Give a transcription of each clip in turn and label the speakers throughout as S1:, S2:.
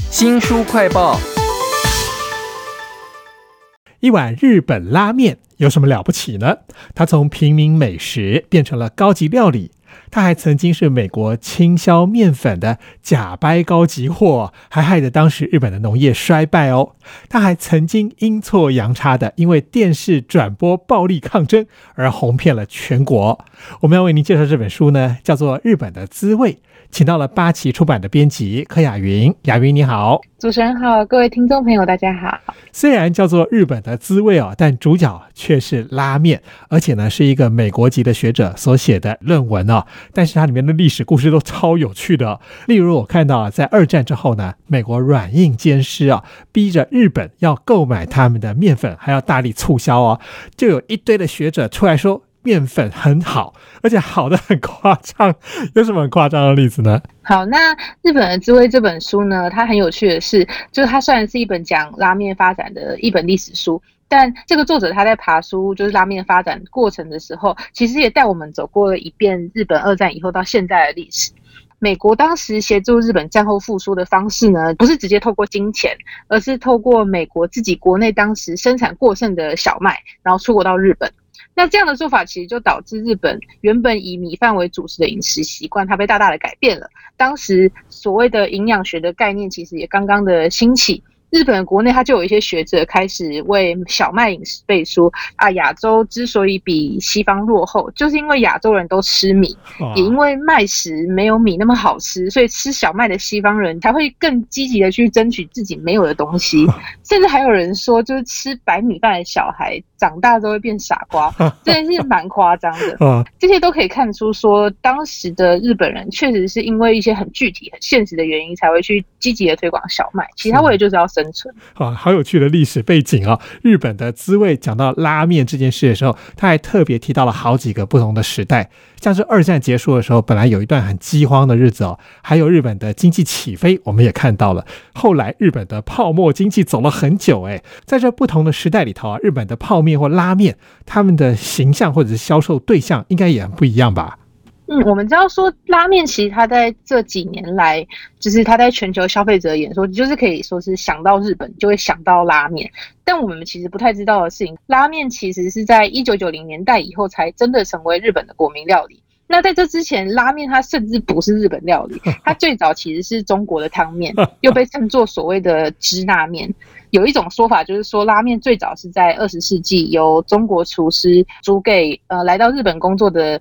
S1: 新书快报：
S2: 一碗日本拉面有什么了不起呢？它从平民美食变成了高级料理。他还曾经是美国倾销面粉的假掰高级货，还害得当时日本的农业衰败哦。他还曾经阴错阳差的因为电视转播暴力抗争而红遍了全国。我们要为您介绍这本书呢，叫做《日本的滋味》。请到了八旗出版的编辑柯雅云，雅云你好，
S3: 主持人好，各位听众朋友大家好。
S2: 虽然叫做日本的滋味哦，但主角却是拉面，而且呢是一个美国籍的学者所写的论文哦。但是它里面的历史故事都超有趣的，例如我看到啊，在二战之后呢，美国软硬兼施啊，逼着日本要购买他们的面粉，还要大力促销哦，就有一堆的学者出来说。面粉很好，而且好的很夸张。有什么很夸张的例子呢？
S3: 好，那《日本的滋味》这本书呢，它很有趣的是，就是它虽然是一本讲拉面发展的一本历史书，但这个作者他在爬书就是拉面发展过程的时候，其实也带我们走过了一遍日本二战以后到现在的历史。美国当时协助日本战后复苏的方式呢，不是直接透过金钱，而是透过美国自己国内当时生产过剩的小麦，然后出口到日本。那这样的做法其实就导致日本原本以米饭为主食的饮食习惯，它被大大的改变了。当时所谓的营养学的概念，其实也刚刚的兴起。日本国内，它就有一些学者开始为小麦饮食背书啊。亚洲之所以比西方落后，就是因为亚洲人都吃米，也因为麦食没有米那么好吃，所以吃小麦的西方人才会更积极的去争取自己没有的东西。甚至还有人说，就是吃白米饭的小孩长大都会变傻瓜，真的是蛮夸张的。这些都可以看出，说当时的日本人确实是因为一些很具体、很现实的原因，才会去积极的推广小麦。其他为了就是要生。生存
S2: 啊，好有趣的历史背景啊！日本的滋味讲到拉面这件事的时候，他还特别提到了好几个不同的时代，像是二战结束的时候，本来有一段很饥荒的日子哦，还有日本的经济起飞，我们也看到了。后来日本的泡沫经济走了很久，哎，在这不同的时代里头啊，日本的泡面或拉面，他们的形象或者是销售对象应该也很不一样吧？
S3: 嗯，我们知道说拉面其实它在这几年来，就是它在全球消费者眼说，就是可以说是想到日本就会想到拉面。但我们其实不太知道的事情，拉面其实是在一九九零年代以后才真的成为日本的国民料理。那在这之前，拉面它甚至不是日本料理，它最早其实是中国的汤面，又被称作所谓的支那面。有一种说法就是说，拉面最早是在二十世纪由中国厨师煮给呃来到日本工作的。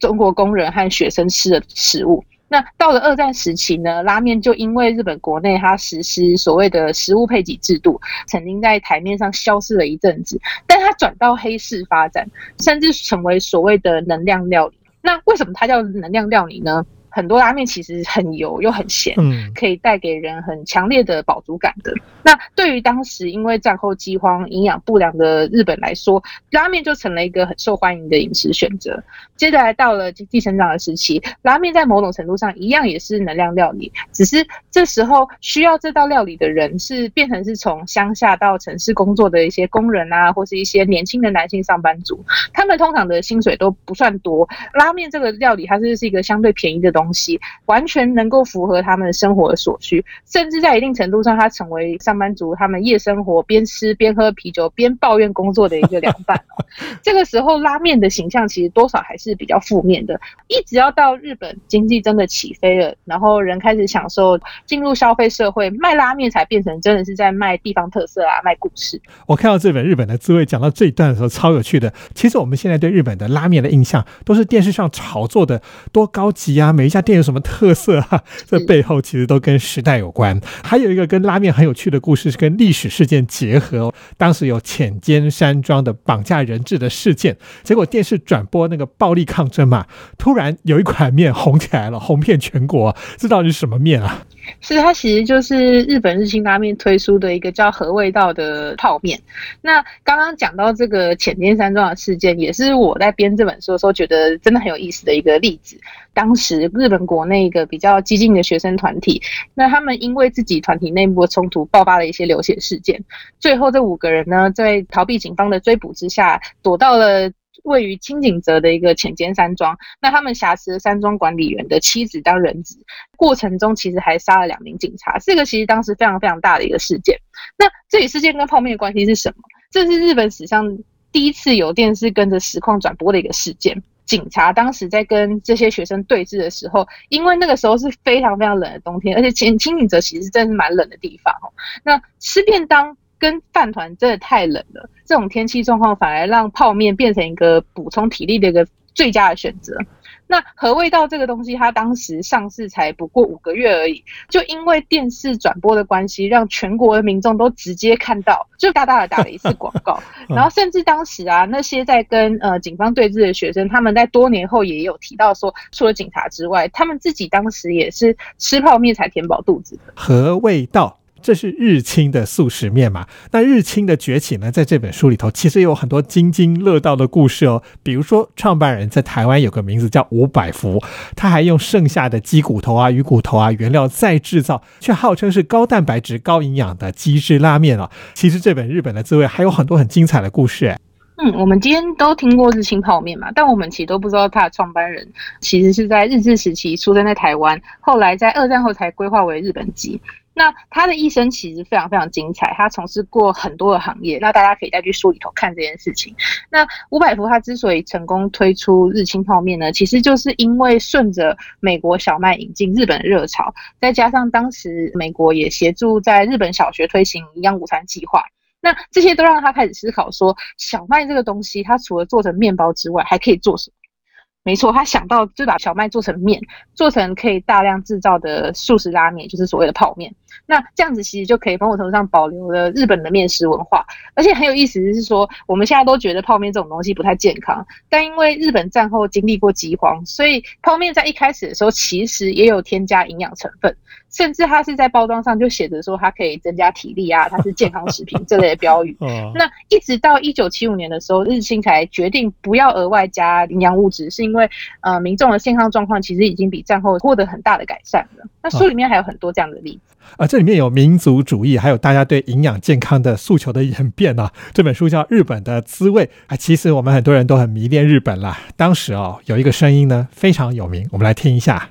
S3: 中国工人和学生吃的食物。那到了二战时期呢，拉面就因为日本国内它实施所谓的食物配给制度，曾经在台面上消失了一阵子，但它转到黑市发展，甚至成为所谓的能量料理。那为什么它叫能量料理呢？很多拉面其实很油又很咸，嗯，可以带给人很强烈的饱足感的。那对于当时因为战后饥荒、营养不良的日本来说，拉面就成了一个很受欢迎的饮食选择。接下来到了经济成长的时期，拉面在某种程度上一样也是能量料理，只是这时候需要这道料理的人是变成是从乡下到城市工作的一些工人啊，或是一些年轻的男性上班族，他们通常的薪水都不算多。拉面这个料理它是是一个相对便宜的东西。东西完全能够符合他们的生活的所需，甚至在一定程度上，它成为上班族他们夜生活边吃边喝啤酒边抱怨工作的一个凉拌。这个时候，拉面的形象其实多少还是比较负面的。一直要到日本经济真的起飞了，然后人开始享受进入消费社会，卖拉面才变成真的是在卖地方特色啊，卖故事。
S2: 我看到这本《日本的滋味》讲到这一段的时候，超有趣的。其实我们现在对日本的拉面的印象，都是电视上炒作的多高级啊，每一家。店有什么特色啊？这背后其实都跟时代有关。还有一个跟拉面很有趣的故事，是跟历史事件结合。当时有浅间山庄的绑架人质的事件，结果电视转播那个暴力抗争嘛，突然有一款面红起来了，红遍全国。这到底是什么面啊？
S3: 是它其实就是日本日清拉面推出的一个叫和味道的泡面。那刚刚讲到这个浅间山庄的事件，也是我在编这本书的时候觉得真的很有意思的一个例子。当时日本国内一个比较激进的学生团体，那他们因为自己团体内部的冲突，爆发了一些流血事件。最后这五个人呢，在逃避警方的追捕之下，躲到了位于清景泽的一个浅间山庄，那他们挟持山庄管理员的妻子当人质，过程中其实还杀了两名警察，这个其实当时非常非常大的一个事件。那这起事件跟泡面的关系是什么？这是日本史上第一次有电视跟着实况转播的一个事件。警察当时在跟这些学生对峙的时候，因为那个时候是非常非常冷的冬天，而且清清景泽其实真的是蛮冷的地方哦。那吃便当跟饭团真的太冷了，这种天气状况反而让泡面变成一个补充体力的一个最佳的选择。那和味道这个东西，它当时上市才不过五个月而已，就因为电视转播的关系，让全国的民众都直接看到，就大大的打了一次广告。然后甚至当时啊，那些在跟呃警方对峙的学生，他们在多年后也有提到说，除了警察之外，他们自己当时也是吃泡面才填饱肚子的。
S2: 和味道。这是日清的素食面嘛？那日清的崛起呢，在这本书里头其实有很多津津乐道的故事哦。比如说，创办人在台湾有个名字叫吴百福，他还用剩下的鸡骨头啊、鱼骨头啊原料再制造，却号称是高蛋白质、高营养的鸡汁拉面哦。其实这本日本的滋味还有很多很精彩的故事。
S3: 嗯，我们今天都听过日清泡面嘛，但我们其实都不知道它的创办人其实是在日治时期出生在台湾，后来在二战后才规划为日本籍。那他的一生其实非常非常精彩，他从事过很多的行业。那大家可以再去书里头看这件事情。那伍百福他之所以成功推出日清泡面呢，其实就是因为顺着美国小麦引进日本的热潮，再加上当时美国也协助在日本小学推行营养午餐计划，那这些都让他开始思考说，小麦这个东西，它除了做成面包之外，还可以做什么？没错，他想到就把小麦做成面，做成可以大量制造的速食拉面，就是所谓的泡面。那这样子其实就可以某种程度上保留了日本的面食文化，而且很有意思的是说，我们现在都觉得泡面这种东西不太健康，但因为日本战后经历过饥荒，所以泡面在一开始的时候其实也有添加营养成分，甚至它是在包装上就写着说它可以增加体力啊，它是健康食品这类的标语。那一直到一九七五年的时候，日清才决定不要额外加营养物质，是因为呃民众的健康状况其实已经比战后获得很大的改善了。那书里面还有很多这样的例子。
S2: 啊，这里面有民族主义，还有大家对营养健康的诉求的演变啊。这本书叫《日本的滋味》啊，其实我们很多人都很迷恋日本啦。当时哦，有一个声音呢非常有名，我们来听一下。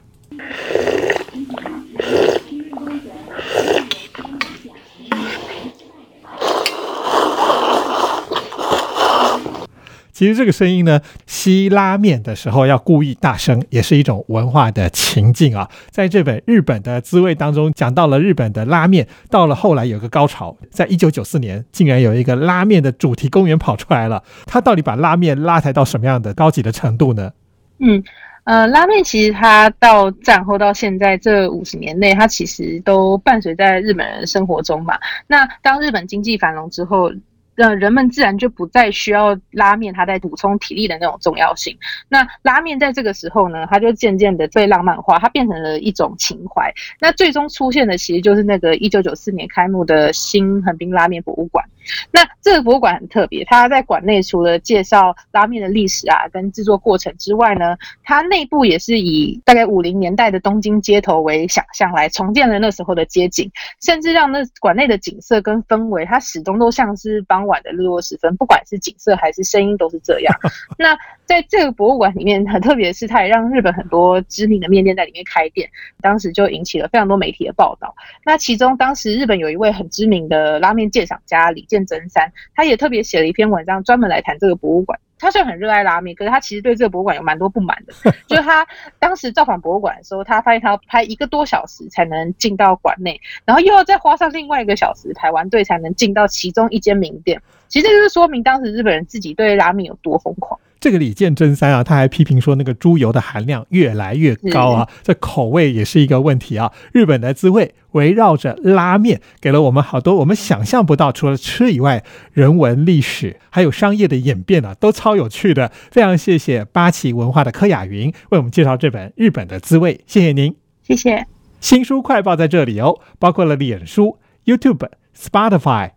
S2: 其实这个声音呢，吸拉面的时候要故意大声，也是一种文化的情境啊。在这本《日本的滋味》当中，讲到了日本的拉面，到了后来有个高潮，在一九九四年，竟然有一个拉面的主题公园跑出来了。它到底把拉面拉抬到什么样的高级的程度呢？
S3: 嗯，呃，拉面其实它到战后到现在这五十年内，它其实都伴随在日本人生活中嘛。那当日本经济繁荣之后。那人们自然就不再需要拉面，它在补充体力的那种重要性。那拉面在这个时候呢，它就渐渐的被浪漫化，它变成了一种情怀。那最终出现的其实就是那个一九九四年开幕的新横滨拉面博物馆。那这个博物馆很特别，它在馆内除了介绍拉面的历史啊跟制作过程之外呢，它内部也是以大概五零年代的东京街头为想象来重建了那时候的街景，甚至让那馆内的景色跟氛围，它始终都像是帮晚的日落时分，不管是景色还是声音都是这样。那在这个博物馆里面很特别的是，它也让日本很多知名的面店在里面开店，当时就引起了非常多媒体的报道。那其中当时日本有一位很知名的拉面鉴赏家李建。真三，他也特别写了一篇文章，专门来谈这个博物馆。他虽然很热爱拉面，可是他其实对这个博物馆有蛮多不满的。就是他当时造访博物馆的时候，他发现他要拍一个多小时才能进到馆内，然后又要再花上另外一个小时排完队才能进到其中一间名店。其实这就是说明当时日本人自己对拉面有多疯狂。
S2: 这个李健真三啊，他还批评说那个猪油的含量越来越高啊，这口味也是一个问题啊。日本的滋味围绕着拉面，给了我们好多我们想象不到，除了吃以外，人文历史还有商业的演变啊，都超有趣的。非常谢谢八旗文化的柯雅云为我们介绍这本《日本的滋味》，谢谢您，
S3: 谢谢。
S2: 新书快报在这里哦，包括了脸书、YouTube、Spotify。